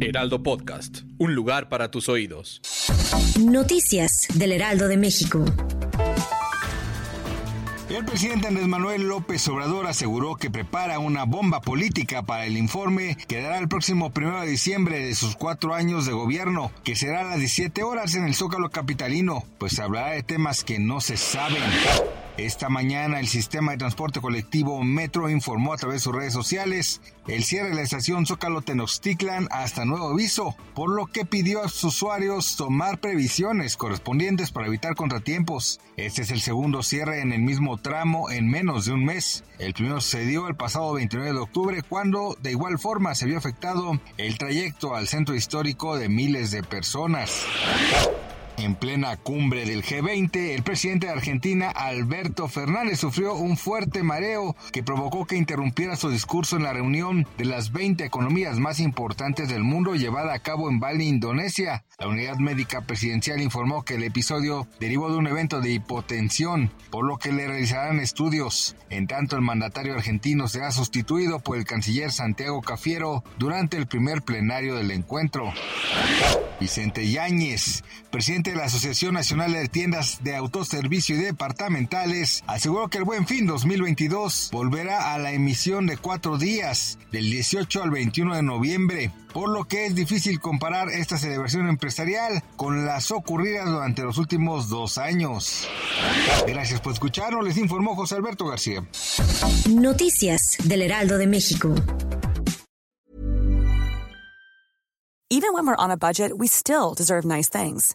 Heraldo Podcast. Un lugar para tus oídos. Noticias del Heraldo de México. El presidente Andrés Manuel López Obrador aseguró que prepara una bomba política para el informe que dará el próximo 1 de diciembre de sus cuatro años de gobierno, que será a las 17 horas en el Zócalo Capitalino, pues hablará de temas que no se saben. Esta mañana el sistema de transporte colectivo Metro informó a través de sus redes sociales el cierre de la estación Zócalo Tenochtitlan hasta nuevo aviso, por lo que pidió a sus usuarios tomar previsiones correspondientes para evitar contratiempos. Este es el segundo cierre en el mismo tramo en menos de un mes. El primero sucedió el pasado 29 de octubre cuando de igual forma se vio afectado el trayecto al centro histórico de miles de personas. En plena cumbre del G20, el presidente de Argentina, Alberto Fernández, sufrió un fuerte mareo que provocó que interrumpiera su discurso en la reunión de las 20 economías más importantes del mundo llevada a cabo en Bali, Indonesia. La unidad médica presidencial informó que el episodio derivó de un evento de hipotensión, por lo que le realizarán estudios. En tanto, el mandatario argentino será sustituido por el canciller Santiago Cafiero durante el primer plenario del encuentro. Vicente Yáñez, presidente de la Asociación Nacional de Tiendas de Autoservicio y Departamentales, aseguró que el Buen Fin 2022 volverá a la emisión de cuatro días, del 18 al 21 de noviembre, por lo que es difícil comparar esta celebración empresarial con las ocurridas durante los últimos dos años. Gracias por escucharnos, les informó José Alberto García. Noticias del Heraldo de México. Even when we're on a budget, we still deserve nice things.